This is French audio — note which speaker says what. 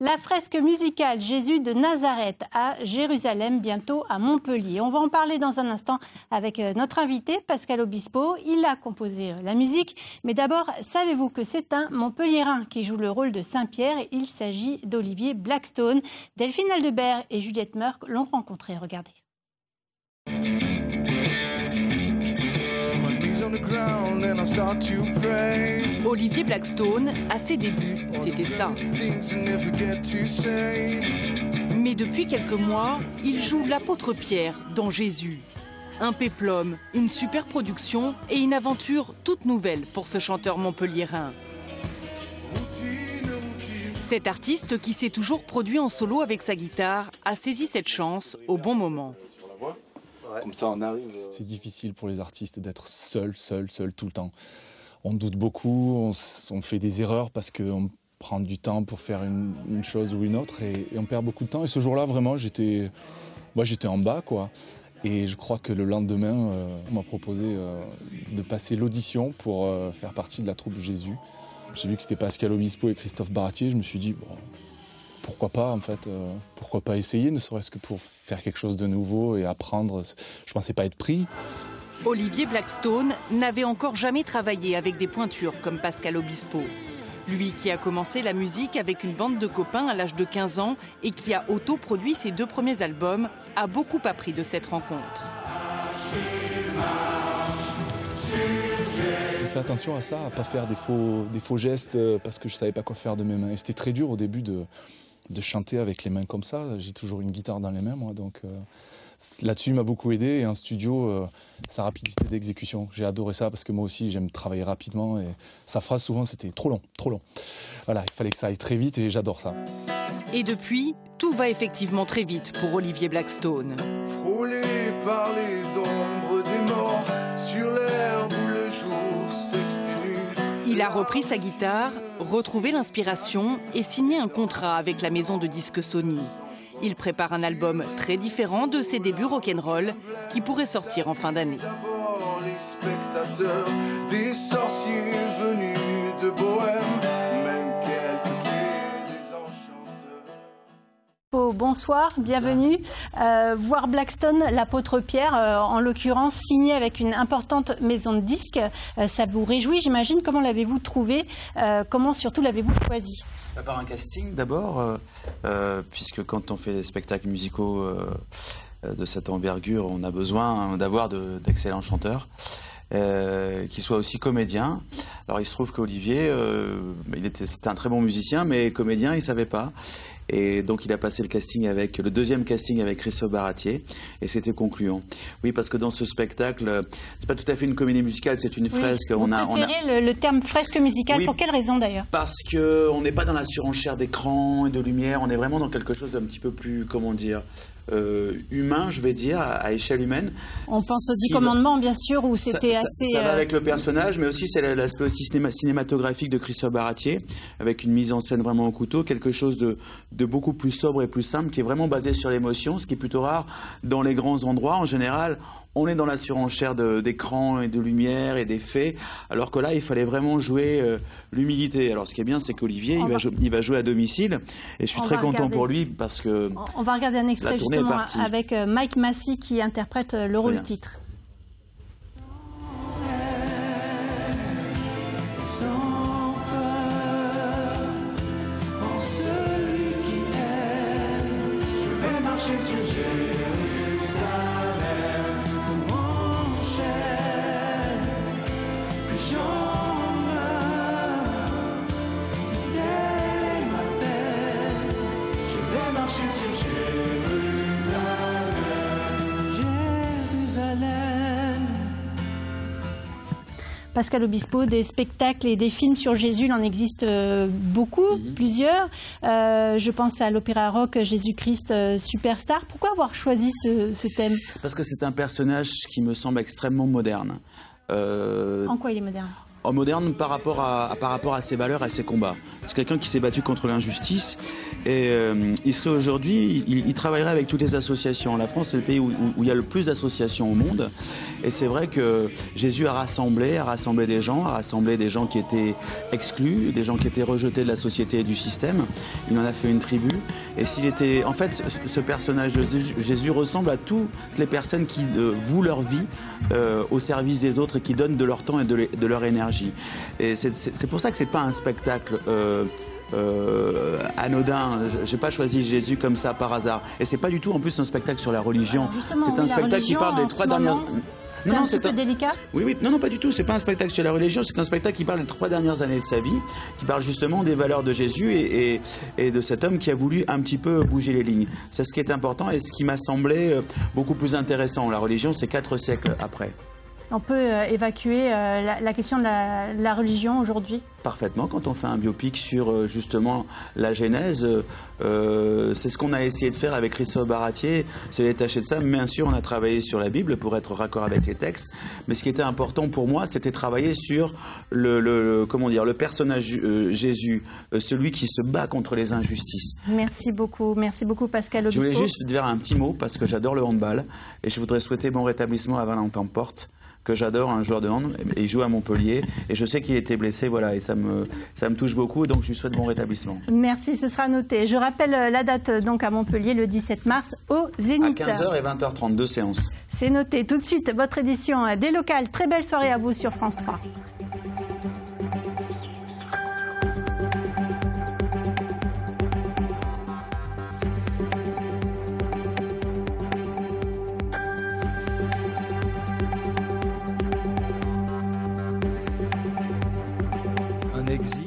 Speaker 1: La fresque musicale Jésus de Nazareth à Jérusalem, bientôt à Montpellier. On va en parler dans un instant avec euh, notre invité Pascal Obispo. Il a composé euh, la musique. Mais d'abord, savez-vous que c'est un Montpelliérain qui joue le rôle de Saint-Pierre? Il s'agit d'Olivier Blackstone. Delphine Aldebert et Juliette Merck l'ont rencontré. Regardez.
Speaker 2: Olivier Blackstone, à ses débuts, c'était ça. Mais depuis quelques mois, il joue l'apôtre Pierre dans Jésus. Un péplum, une super production et une aventure toute nouvelle pour ce chanteur montpelliérain. Cet artiste, qui s'est toujours produit en solo avec sa guitare, a saisi cette chance au bon moment.
Speaker 3: Comme ça, on arrive.
Speaker 4: Euh, C'est difficile pour les artistes d'être seul, seul, seul tout le temps. On doute beaucoup, on, fait des erreurs parce qu'on prend du temps pour faire une, chose ou une autre et, on perd beaucoup de temps. Et ce jour-là, vraiment, j'étais, moi, j'étais en bas, quoi. Et je crois que le lendemain, euh, on m'a proposé euh, de passer l'audition pour faire partie de la troupe Jésus. J'ai vu que c'était Pascal Obispo et Christophe Baratier. Je me suis dit, bon, pourquoi pas en fait euh, Pourquoi pas essayer, ne serait-ce que pour faire quelque chose de nouveau et apprendre Je pensais pas être pris.
Speaker 2: Olivier Blackstone n'avait encore jamais travaillé avec des pointures comme Pascal Obispo. Lui qui a commencé la musique avec une bande de copains à l'âge de 15 ans et qui a auto-produit ses deux premiers albums, a beaucoup appris de cette rencontre.
Speaker 4: J'ai fait attention à ça, à pas faire des faux, des faux gestes euh, parce que je savais pas quoi faire de mes mains. Et c'était très dur au début de, de chanter avec les mains comme ça. J'ai toujours une guitare dans les mains, moi, donc euh, là-dessus, il m'a beaucoup aidé. Et en studio, euh, sa rapidité d'exécution, j'ai adoré ça parce que moi aussi, j'aime travailler rapidement. Et sa phrase, souvent, c'était trop long, trop long. Voilà, il fallait que ça aille très vite et j'adore ça.
Speaker 2: Et depuis, tout va effectivement très vite pour Olivier Blackstone.
Speaker 5: Frôlé par les
Speaker 2: Il a repris sa guitare, retrouvé l'inspiration et signé un contrat avec la maison de disques Sony. Il prépare un album très différent de ses débuts rock'n'roll qui pourrait sortir en fin d'année.
Speaker 1: Bonsoir, bienvenue. Euh, voir Blackstone, l'apôtre Pierre, euh, en l'occurrence, signé avec une importante maison de disques, euh, ça vous réjouit, j'imagine. Comment l'avez-vous trouvé Comment surtout l'avez-vous choisi
Speaker 3: bah, Par un casting d'abord, puisque quand on fait des spectacles musicaux de cette envergure, on a besoin d'avoir d'excellents chanteurs. Euh, qui soit aussi comédien. Alors il se trouve qu'Olivier, euh, il était, c'était un très bon musicien, mais comédien, il savait pas. Et donc il a passé le casting avec le deuxième casting avec Christophe Baratier et c'était concluant. Oui, parce que dans ce spectacle, c'est pas tout à fait une comédie musicale, c'est une fresque.
Speaker 1: On a, on a... Le, terme fresque musicale pour quelle raison d'ailleurs?
Speaker 3: Parce que on n'est pas dans la surenchère d'écran et de lumière, on est vraiment dans quelque chose d'un petit peu plus, comment dire, euh, humain, je vais dire, à, échelle humaine.
Speaker 1: On pense aux dix commandements, bien sûr, où c'était
Speaker 3: assez. Ça, va euh, avec le personnage, mais aussi c'est l'aspect aussi cinématographique de Christophe Baratier, avec une mise en scène vraiment au couteau, quelque chose de, de beaucoup plus sobre et plus simple, qui est vraiment basé sur l'émotion, ce qui est plutôt rare dans les grands endroits. En général, on est dans la surenchère d'écran et de lumière et d'effets, alors que là, il fallait vraiment jouer euh, l'humilité. Alors, ce qui est bien, c'est qu'Olivier, il, il, va jouer à domicile, et je suis très content pour lui parce que.
Speaker 1: On va regarder un extrait justement avec euh, Mike Massey qui interprète euh, le rôle titre. te sujeito. Pascal Obispo, des spectacles et des films sur Jésus, il en existe euh, beaucoup, mhm. plusieurs. Euh, je pense à l'opéra rock Jésus-Christ euh, Superstar. Pourquoi avoir choisi ce, thème?
Speaker 3: Parce que c'est un personnage qui me semble extrêmement moderne.
Speaker 1: en quoi il est moderne?
Speaker 3: En moderne par rapport à, par rapport à ses valeurs, à ses combats. C'est quelqu'un qui s'est battu contre l'injustice et euh, il serait aujourd'hui, il, travaillerait avec toutes les associations. La France, c'est le pays où, il y a le plus d'associations au monde. Et c'est vrai que Jésus a rassemblé, a rassemblé des gens, a rassemblé des gens qui étaient exclus, des gens qui étaient rejetés de la société et du système. Il en a fait une tribu. Et s'il était, en fait, ce, personnage de Jésus, ressemble à toutes les personnes qui euh, vouent leur vie euh, au service des autres et qui donnent de leur temps et de, leur énergie. Et c'est pour ça que c'est pas un spectacle. Euh, euh, anodin. J'ai pas choisi Jésus comme ça par hasard. Et c'est pas du tout en plus un spectacle sur la religion. C'est un spectacle qui parle des trois dernières.
Speaker 1: C'est un petit peu délicat
Speaker 3: Oui, oui, non, non, pas du tout. C'est pas un spectacle sur la religion, c'est un spectacle qui parle des trois dernières années de sa vie, qui parle justement des valeurs de Jésus et, et, de cet homme qui a voulu un petit peu bouger les lignes. C'est ce qui est important et ce qui m'a semblé euh, beaucoup plus intéressant. La religion, c'est quatre siècles après.
Speaker 1: On peut euh, évacuer euh, la, question de la, religion aujourd'hui
Speaker 3: Parfaitement. Quand on fait un biopic sur euh, justement la Genèse, c'est ce qu'on a essayé de faire avec Christophe Baratier, c'est détaché de ça. Bien sûr, on a travaillé sur la Bible pour être raccord avec les textes, mais ce qui était important pour moi, c'était travailler sur le, comment dire, le personnage Jésus, celui qui se bat contre les injustices.
Speaker 1: Merci beaucoup, merci beaucoup Pascal Obispo.
Speaker 3: Je voulais juste dire un petit mot parce que j'adore le handball et je voudrais souhaiter bon rétablissement à Valentin Porte que j'adore, un joueur de hand, et il joue à Montpellier. Et je sais qu'il était blessé, voilà, et ça me, ça me touche beaucoup, donc je lui souhaite bon rétablissement.
Speaker 1: Merci, ce sera noté. Je rappelle euh, la date euh, donc à Montpellier, le 17 mars, au Zénith.
Speaker 3: À 15h et 20h32 séances.
Speaker 1: C'est noté. Tout de suite, votre édition euh, des locales. Très belle soirée à vous sur France 3.